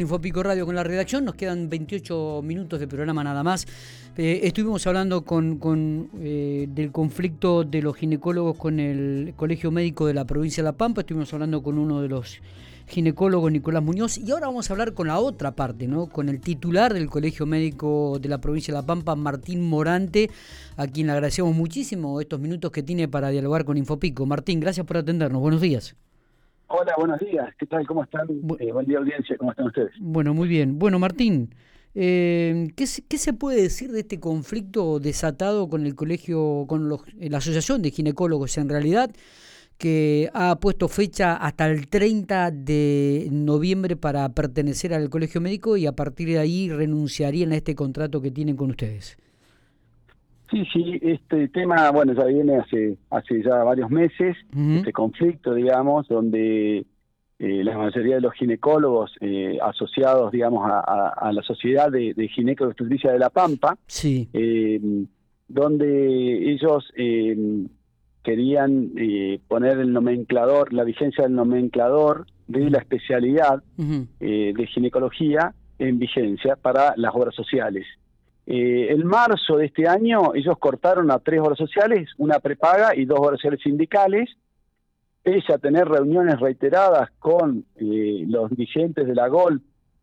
Infopico Radio con la redacción, nos quedan 28 minutos de programa nada más. Eh, estuvimos hablando con, eh, del conflicto de los ginecólogos con el Colegio Médico de la provincia de La Pampa, estuvimos hablando con uno de los ginecólogos, Nicolás Muñoz, y ahora vamos a hablar con la otra parte, ¿no? con el titular del Colegio Médico de la provincia de La Pampa, Martín Morante, a quien le agradecemos muchísimo estos minutos que tiene para dialogar con Infopico. Martín, gracias por atendernos, buenos días. Hola, buenos días. ¿Qué tal? ¿Cómo están? Eh, buen día, audiencia. ¿Cómo están ustedes? Bueno, muy bien. Bueno, Martín, eh, ¿qué, se puede decir de este conflicto desatado con el colegio, con los, la Asociación de Ginecólogos en realidad, que ha puesto fecha hasta el 30 de noviembre para pertenecer al colegio médico y a partir de ahí renunciarían a este contrato que tienen con ustedes? Sí, sí, este tema, bueno, ya viene hace hace ya varios meses, este conflicto, digamos, donde eh, la mayoría de los ginecólogos eh, asociados, digamos, a, la Sociedad de, de de La Pampa, sí. eh, donde ellos querían poner el nomenclador, la vigencia del nomenclador de la especialidad de ginecología en vigencia para las obras sociales. Eh, en marzo de este año ellos cortaron a tres obras sociales, una prepaga y dos obras sociales sindicales, pese a tener reuniones reiteradas con eh, los dirigentes de la GOL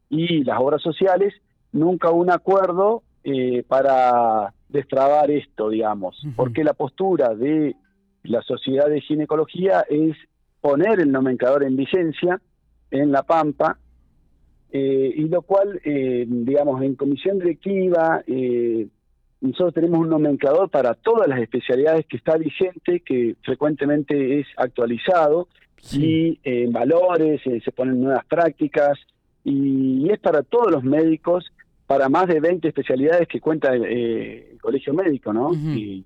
y las obras sociales, nunca hubo un acuerdo eh, para destrabar esto, digamos, porque la postura de la Sociedad de Ginecología es poner el nomenclador en vigencia en La Pampa eh, y lo cual, eh, digamos, en comisión directiva, eh, nosotros tenemos un nomenclador para todas las especialidades que está vigente, que frecuentemente es actualizado, y en valores, se ponen nuevas prácticas, y, es para todos los médicos, para más de 20 especialidades que cuenta el, colegio médico, ¿no? y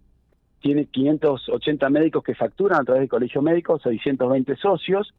tiene 580 médicos que facturan a través del colegio médico, 620 socios,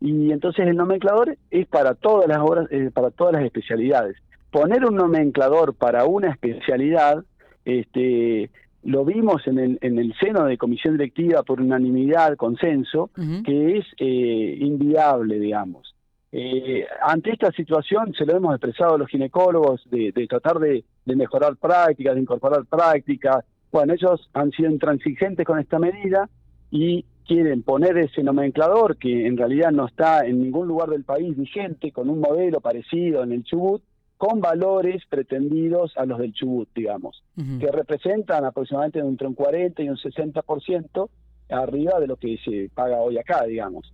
y entonces el nomenclador es para todas las obras, eh, para todas las especialidades. Poner un nomenclador para una especialidad, este, lo vimos en el, en el seno de comisión directiva por unanimidad, consenso, que es eh, inviable, digamos. Eh, ante esta situación se lo hemos expresado a los ginecólogos de, tratar de, de, mejorar prácticas, de incorporar prácticas. Bueno, ellos han sido intransigentes con esta medida y quieren poner ese nomenclador que en realidad no está en ningún lugar del país vigente, con un modelo parecido en el Chubut, con valores pretendidos a los del Chubut, digamos, que representan aproximadamente entre un 40 y un 60% arriba de lo que se paga hoy acá, digamos.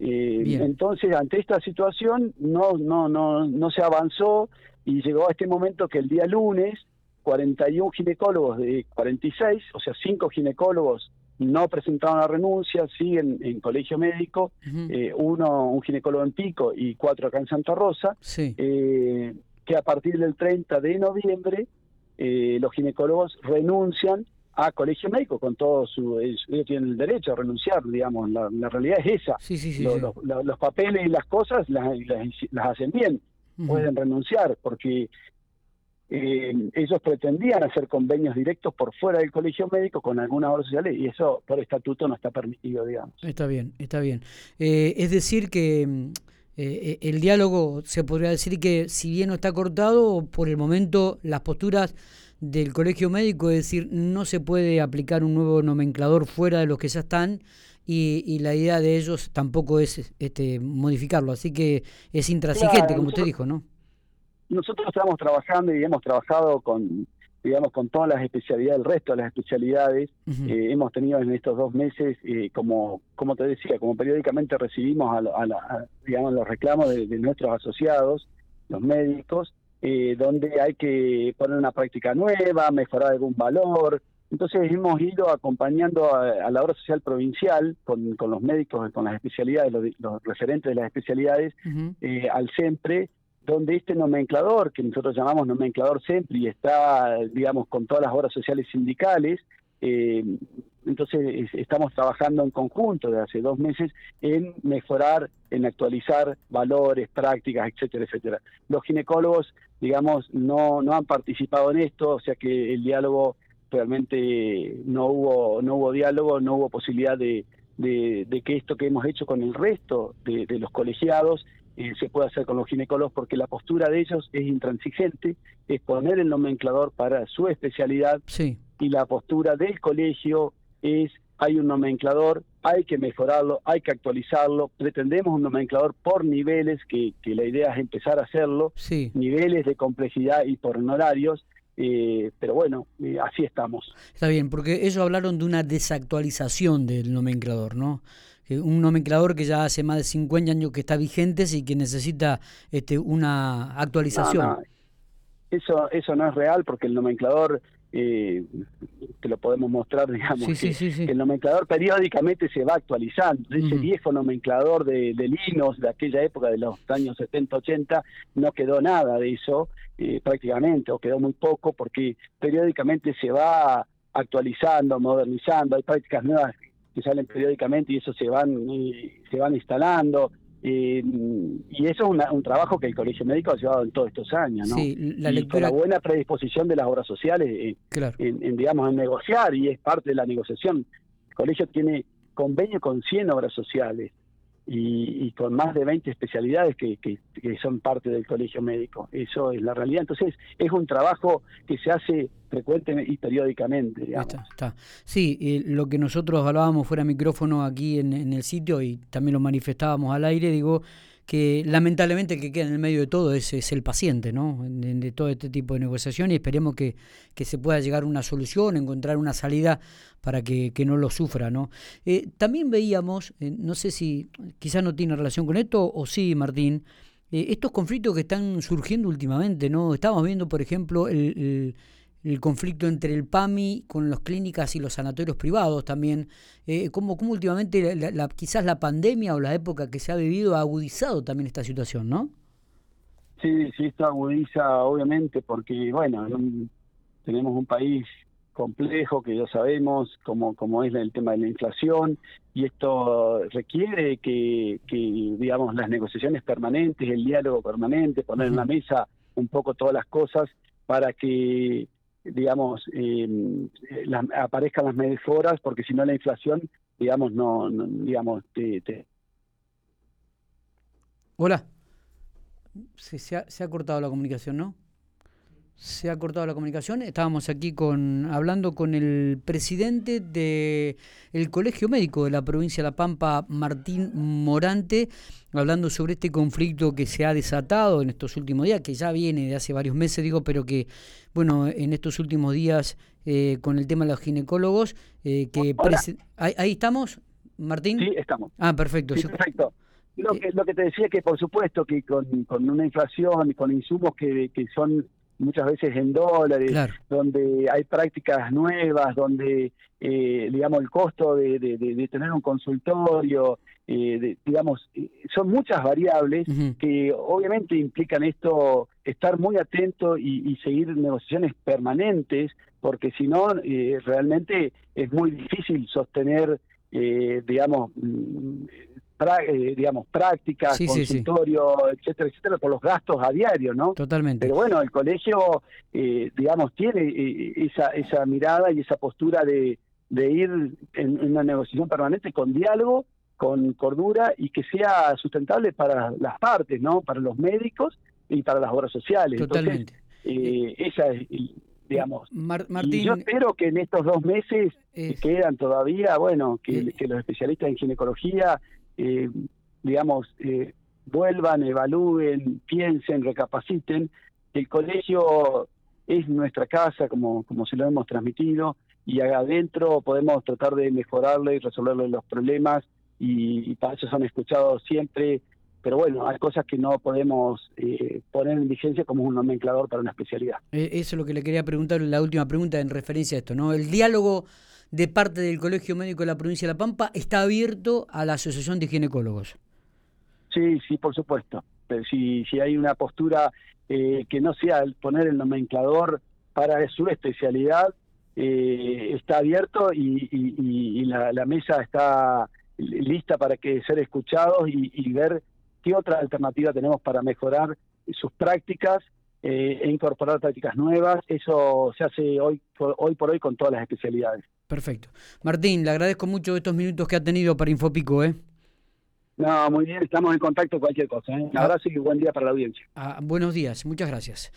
Eh, entonces, ante esta situación no, no, no, no se avanzó y llegó a este momento que el día lunes 41 ginecólogos de 46, o sea, 5 ginecólogos no presentaron la renuncia, siguen en colegio médico, eh, uno, un ginecólogo en Pico y cuatro acá en Santa Rosa, eh, que a partir del 30 de noviembre eh, los ginecólogos renuncian a colegio médico con todo su ellos tienen el derecho a renunciar digamos la, realidad es esa. Los, papeles y las cosas las, las, hacen bien pueden renunciar porque eh, ellos pretendían hacer convenios directos por fuera del colegio médico con algunas obras sociales y eso por estatuto no está permitido, digamos. Está bien, está bien. Eh, es decir que mm, eh, el diálogo se podría decir que si bien no está cortado, por el momento las posturas del colegio médico, es decir, no se puede aplicar un nuevo nomenclador fuera de los que ya están y, la idea de ellos tampoco es este, modificarlo, así que es intransigente, como usted dijo, ¿no? Nosotros estamos trabajando y hemos trabajado con digamos con todas las especialidades, el resto de las especialidades, eh, hemos tenido en estos dos meses, eh, como como te decía, como periódicamente recibimos a, digamos los reclamos de, nuestros asociados, los médicos, eh, donde hay que poner una práctica nueva, mejorar algún valor. Entonces hemos ido acompañando a, la obra social provincial con, con los médicos, con las especialidades, los, referentes de las especialidades, al SEMPRE, donde este nomenclador, que nosotros llamamos nomenclador SEMPRI, está, digamos, con todas las obras sociales sindicales, eh, entonces estamos trabajando en conjunto desde hace dos meses en mejorar, en actualizar valores, prácticas, etcétera, etcétera. Los ginecólogos, digamos, no, no han participado en esto, o sea que el diálogo realmente no hubo, no hubo diálogo, no hubo posibilidad de, de, que esto que hemos hecho con el resto de los colegiados eh, se puede hacer con los ginecólogos porque la postura de ellos es intransigente, es poner el nomenclador para su especialidad y la postura del colegio es hay un nomenclador, hay que mejorarlo, hay que actualizarlo, pretendemos un nomenclador por niveles, que, la idea es empezar a hacerlo, niveles de complejidad y por honorarios, eh, pero bueno, eh, así estamos. Está bien, porque ellos hablaron de una desactualización del nomenclador, ¿no? Un nomenclador que ya hace más de 50 años que está vigente y que necesita este, una actualización. Eso, eso no es real porque el nomenclador eh, te lo podemos mostrar, digamos, que, el nomenclador periódicamente se va actualizando. Ese viejo nomenclador de, de, linos de aquella época, de los años 70-80, no quedó nada de eso eh, prácticamente, o quedó muy poco, porque periódicamente se va actualizando, modernizando, hay prácticas nuevas que salen periódicamente y eso se van, se van instalando. Eh, y eso es un trabajo que el Colegio Médico ha llevado en todos estos años, ¿no? Sí, la lectura... con la buena predisposición de las obras sociales eh, en, digamos, en negociar, y es parte de la negociación. El colegio tiene convenio con 100 obras sociales y, con más de 20 especialidades que, que, son parte del colegio médico. Eso es la realidad. Entonces, es un trabajo que se hace frecuentemente y periódicamente. Digamos. Está, Sí, eh, lo que nosotros hablábamos fuera micrófono aquí en el sitio y también lo manifestábamos al aire, digo, que lamentablemente que queda en el medio de todo es, el paciente, ¿no? De, todo este tipo de negociación y esperemos que, que, se pueda llegar a una solución, encontrar una salida para que, que no lo sufra, ¿no? Eh, también veíamos, eh, no sé si quizás no tiene relación con esto o sí, Martín, eh, estos conflictos que están surgiendo últimamente, ¿no? Estamos viendo, por ejemplo, el conflicto entre el PAMI con las clínicas y los sanatorios privados también, eh, como, últimamente la, quizás la pandemia o la época que se ha vivido ha agudizado también esta situación, ¿no? Sí, sí, esto agudiza obviamente porque, bueno, tenemos un país complejo que ya sabemos como, como es el tema de la inflación y esto requiere que, que digamos, las negociaciones permanentes, el diálogo permanente, poner en la mesa un poco todas las cosas para que digamos, eh, aparezcan las mejoras, porque si no la inflación, digamos, no, digamos, te, Hola. Se, se, ha, se ha cortado la comunicación, ¿no? Se ha cortado la comunicación. Estábamos aquí con hablando con el presidente del el Colegio Médico de la provincia de La Pampa, Martín Morante, hablando sobre este conflicto que se ha desatado en estos últimos días, que ya viene de hace varios meses, digo, pero que, bueno, en estos últimos días eh, con el tema de los ginecólogos, eh, que... ¿Ahí, estamos, Martín? Sí, estamos. Ah, perfecto. perfecto. Lo que, lo que te decía que por supuesto que con, con una inflación y con insumos que, que son muchas veces en dólares, donde hay prácticas nuevas, donde, eh, digamos, el costo de, de, tener un consultorio, eh, digamos, eh, son muchas variables que obviamente implican esto, estar muy atento y, seguir negociaciones permanentes, porque si no, realmente es muy difícil sostener, digamos, mm, eh, digamos, prácticas, consultorio, etcétera, etcétera, por los gastos a diario, ¿no? Totalmente. Pero bueno, el colegio, eh, digamos, tiene eh, esa, esa mirada y esa postura de, de ir en, una negociación permanente con diálogo, con cordura y que sea sustentable para las partes, ¿no? Para los médicos y para las obras sociales. Totalmente. esa es digamos. Martín, yo espero que en estos dos meses que quedan todavía, bueno, que, que, los especialistas en ginecología eh, digamos, eh, vuelvan, evalúen, piensen, recapaciten. El colegio es nuestra casa, como, como se lo hemos transmitido, y adentro podemos tratar de mejorarle y resolverle los problemas, y, para eso son escuchados siempre. Pero bueno, hay cosas que no podemos eh, poner en vigencia como un nomenclador para una especialidad. Eso es lo que le quería preguntar, la última pregunta en referencia a esto, ¿no? El diálogo de parte del Colegio Médico de la provincia de La Pampa está abierto a la Asociación de Ginecólogos. Sí, sí, por supuesto. Pero si, si hay una postura eh, que no sea poner el nomenclador para su especialidad, eh, está abierto y, la, mesa está lista para que ser escuchados y ver qué otra alternativa tenemos para mejorar sus prácticas eh, e incorporar prácticas nuevas. Eso se hace hoy hoy por hoy con todas las especialidades. Perfecto. Martín, le agradezco mucho estos minutos que ha tenido para Infopico. ¿eh? No, muy bien, estamos en contacto cualquier cosa. ¿eh? Un ah. abrazo y buen día para la audiencia. Ah, buenos días, muchas gracias.